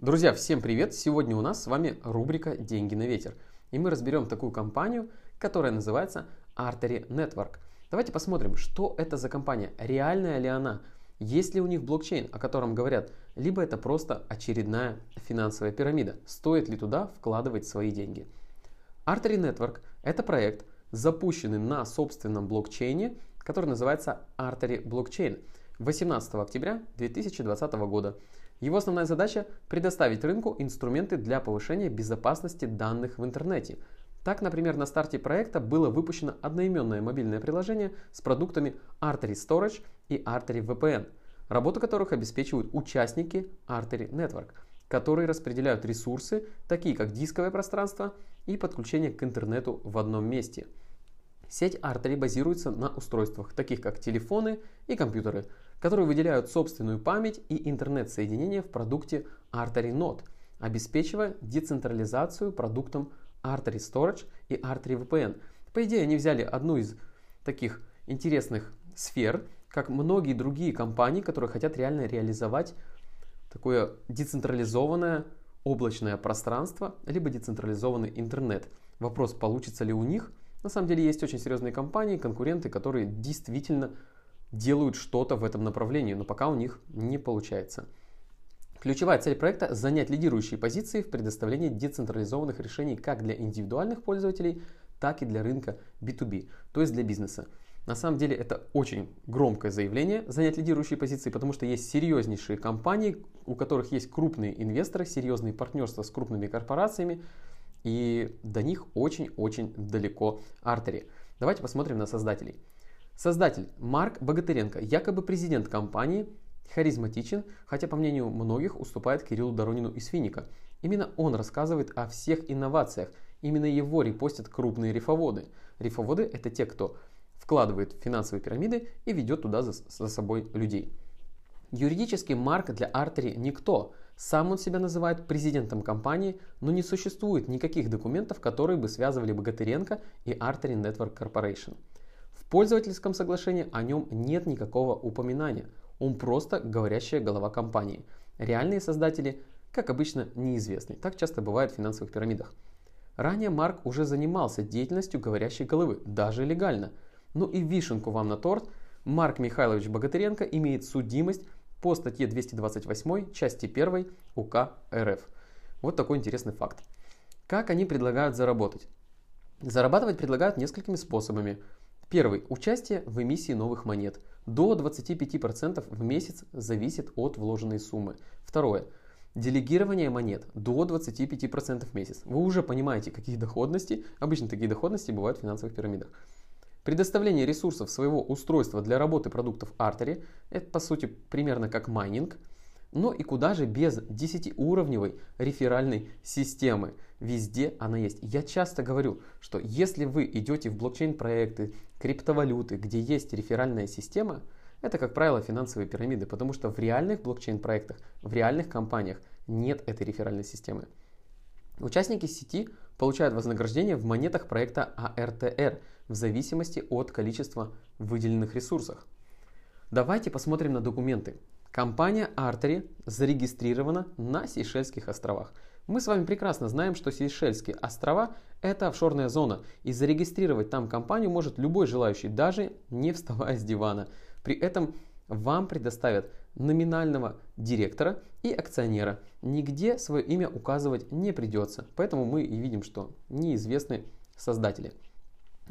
Друзья, всем привет! Сегодня у нас с вами рубрика «Деньги на ветер». И мы разберем такую компанию, которая называется Artery Network. Давайте посмотрим, что это за компания, реальная ли она, есть ли у них блокчейн, о котором говорят, либо это просто очередная финансовая пирамида, стоит ли туда вкладывать свои деньги. Artery Network – это проект, запущенный на собственном блокчейне, который называется Artery Blockchain 18 октября 2020 года. Его основная задача – предоставить рынку инструменты для повышения безопасности данных в интернете. Так, например, на старте проекта было выпущено одноименное мобильное приложение с продуктами Artery Storage и Artery VPN, работу которых обеспечивают участники Artery Network, которые распределяют ресурсы, такие как дисковое пространство и подключение к интернету в одном месте. Сеть Artery базируется на устройствах, таких как телефоны и компьютеры – которые выделяют собственную память и интернет-соединение в продукте Artery Node, обеспечивая децентрализацию продуктом Artery Storage и Artery VPN. По идее, они взяли одну из таких интересных сфер, как многие другие компании, которые хотят реально реализовать такое децентрализованное облачное пространство, либо децентрализованный интернет. Вопрос, получится ли у них. На самом деле есть очень серьезные компании, конкуренты, которые действительно делают что-то в этом направлении, но пока у них не получается. Ключевая цель проекта – занять лидирующие позиции в предоставлении децентрализованных решений как для индивидуальных пользователей, так и для рынка B2B, то есть для бизнеса. На самом деле это очень громкое заявление занять лидирующие позиции, потому что есть серьезнейшие компании, у которых есть крупные инвесторы, серьезные партнерства с крупными корпорациями, и до них очень-очень далеко артери. Давайте посмотрим на создателей. Создатель Марк Богатыренко, якобы президент компании, харизматичен, хотя по мнению многих уступает Кириллу Доронину из Финика. Именно он рассказывает о всех инновациях, именно его репостят крупные рифоводы. Рифоводы это те, кто вкладывает в финансовые пирамиды и ведет туда за, за собой людей. Юридически Марк для Артери никто. Сам он себя называет президентом компании, но не существует никаких документов, которые бы связывали Богатыренко и Artery Network Corporation пользовательском соглашении о нем нет никакого упоминания. Он просто говорящая голова компании. Реальные создатели, как обычно, неизвестны. Так часто бывает в финансовых пирамидах. Ранее Марк уже занимался деятельностью говорящей головы, даже легально. Ну и вишенку вам на торт. Марк Михайлович Богатыренко имеет судимость по статье 228 части 1 УК РФ. Вот такой интересный факт. Как они предлагают заработать? Зарабатывать предлагают несколькими способами. Первый. Участие в эмиссии новых монет. До 25% в месяц зависит от вложенной суммы. Второе. Делегирование монет до 25% в месяц. Вы уже понимаете, какие доходности, обычно такие доходности бывают в финансовых пирамидах. Предоставление ресурсов своего устройства для работы продуктов Artery – это по сути примерно как майнинг – но и куда же без 10-уровневой реферальной системы? Везде она есть. Я часто говорю, что если вы идете в блокчейн-проекты, криптовалюты, где есть реферальная система, это, как правило, финансовые пирамиды, потому что в реальных блокчейн-проектах, в реальных компаниях нет этой реферальной системы. Участники сети получают вознаграждение в монетах проекта ARTR в зависимости от количества выделенных ресурсов. Давайте посмотрим на документы. Компания Artery зарегистрирована на Сейшельских островах. Мы с вами прекрасно знаем, что Сейшельские острова – это офшорная зона, и зарегистрировать там компанию может любой желающий, даже не вставая с дивана. При этом вам предоставят номинального директора и акционера. Нигде свое имя указывать не придется, поэтому мы и видим, что неизвестны создатели.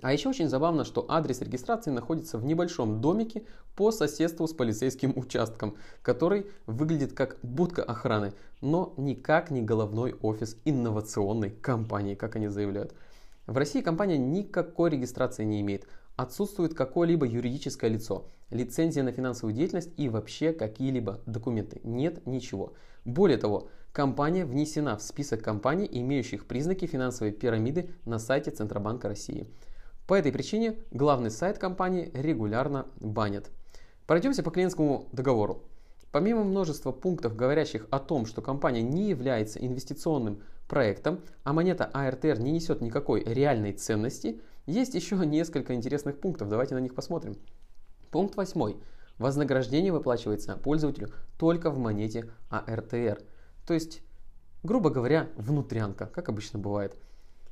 А еще очень забавно, что адрес регистрации находится в небольшом домике по соседству с полицейским участком, который выглядит как будка охраны, но никак не головной офис инновационной компании, как они заявляют. В России компания никакой регистрации не имеет, отсутствует какое-либо юридическое лицо, лицензия на финансовую деятельность и вообще какие-либо документы. Нет ничего. Более того, компания внесена в список компаний, имеющих признаки финансовой пирамиды на сайте Центробанка России. По этой причине главный сайт компании регулярно банят. Пройдемся по клиентскому договору. Помимо множества пунктов, говорящих о том, что компания не является инвестиционным проектом, а монета ARTR не несет никакой реальной ценности, есть еще несколько интересных пунктов. Давайте на них посмотрим. Пункт 8. Вознаграждение выплачивается пользователю только в монете ARTR. То есть Грубо говоря, внутрянка, как обычно бывает.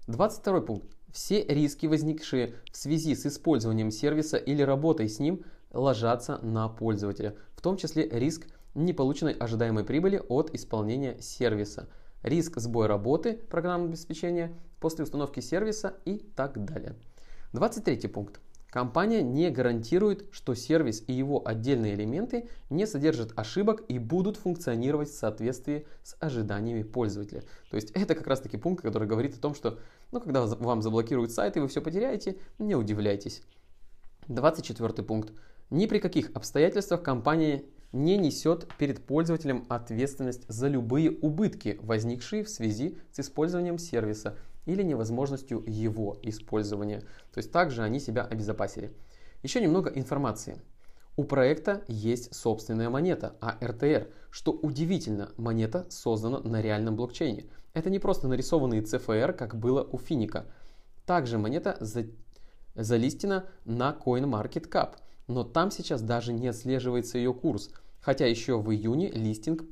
22 пункт. Все риски, возникшие в связи с использованием сервиса или работой с ним, ложатся на пользователя, в том числе риск неполученной ожидаемой прибыли от исполнения сервиса, риск сбоя работы программного обеспечения после установки сервиса и так далее. 23 пункт. Компания не гарантирует, что сервис и его отдельные элементы не содержат ошибок и будут функционировать в соответствии с ожиданиями пользователя. То есть это как раз таки пункт, который говорит о том, что ну, когда вам заблокируют сайт и вы все потеряете, не удивляйтесь. 24 пункт. Ни при каких обстоятельствах компания не несет перед пользователем ответственность за любые убытки, возникшие в связи с использованием сервиса или невозможностью его использования. То есть также они себя обезопасили. Еще немного информации. У проекта есть собственная монета, ARTR, что удивительно, монета создана на реальном блокчейне. Это не просто нарисованный CFR, как было у Финика. Также монета за... залистена на CoinMarketCap, но там сейчас даже не отслеживается ее курс, хотя еще в июне листинг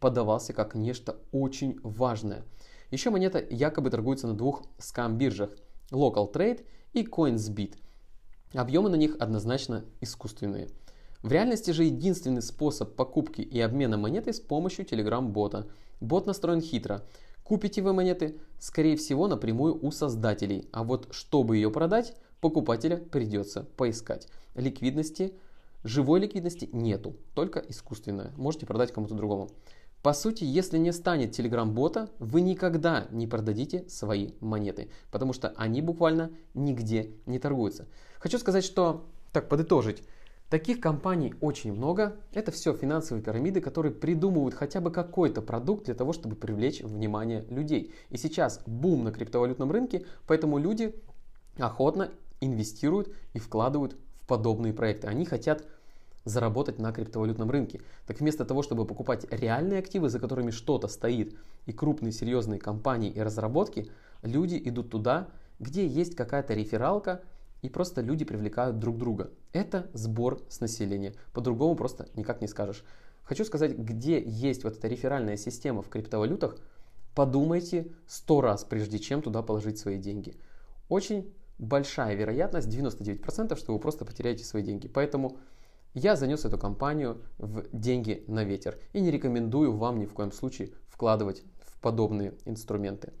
подавался как нечто очень важное – еще монета якобы торгуется на двух скам-биржах Local Trade и CoinsBit. Объемы на них однозначно искусственные. В реальности же единственный способ покупки и обмена монеты с помощью Telegram-бота. Бот настроен хитро. Купите вы монеты, скорее всего, напрямую у создателей, а вот чтобы ее продать, покупателя придется поискать. Ликвидности, живой ликвидности нету, только искусственная. Можете продать кому-то другому. По сути, если не станет Telegram-бота, вы никогда не продадите свои монеты, потому что они буквально нигде не торгуются. Хочу сказать, что, так подытожить, таких компаний очень много. Это все финансовые пирамиды, которые придумывают хотя бы какой-то продукт для того, чтобы привлечь внимание людей. И сейчас бум на криптовалютном рынке, поэтому люди охотно инвестируют и вкладывают в подобные проекты. Они хотят заработать на криптовалютном рынке. Так вместо того, чтобы покупать реальные активы, за которыми что-то стоит, и крупные серьезные компании и разработки, люди идут туда, где есть какая-то рефералка, и просто люди привлекают друг друга. Это сбор с населения. По-другому просто никак не скажешь. Хочу сказать, где есть вот эта реферальная система в криптовалютах, подумайте сто раз, прежде чем туда положить свои деньги. Очень большая вероятность, 99%, что вы просто потеряете свои деньги. Поэтому я занес эту компанию в деньги на ветер и не рекомендую вам ни в коем случае вкладывать в подобные инструменты.